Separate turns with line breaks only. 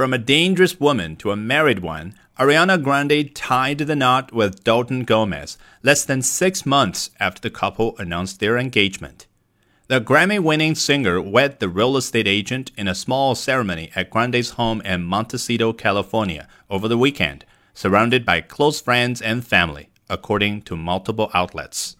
From a dangerous woman to a married one, Ariana Grande tied the knot with Dalton Gomez less than six months after the couple announced their engagement. The Grammy winning singer wed the real estate agent in a small ceremony at Grande's home in Montecito, California over the weekend, surrounded by close friends and family, according to multiple outlets.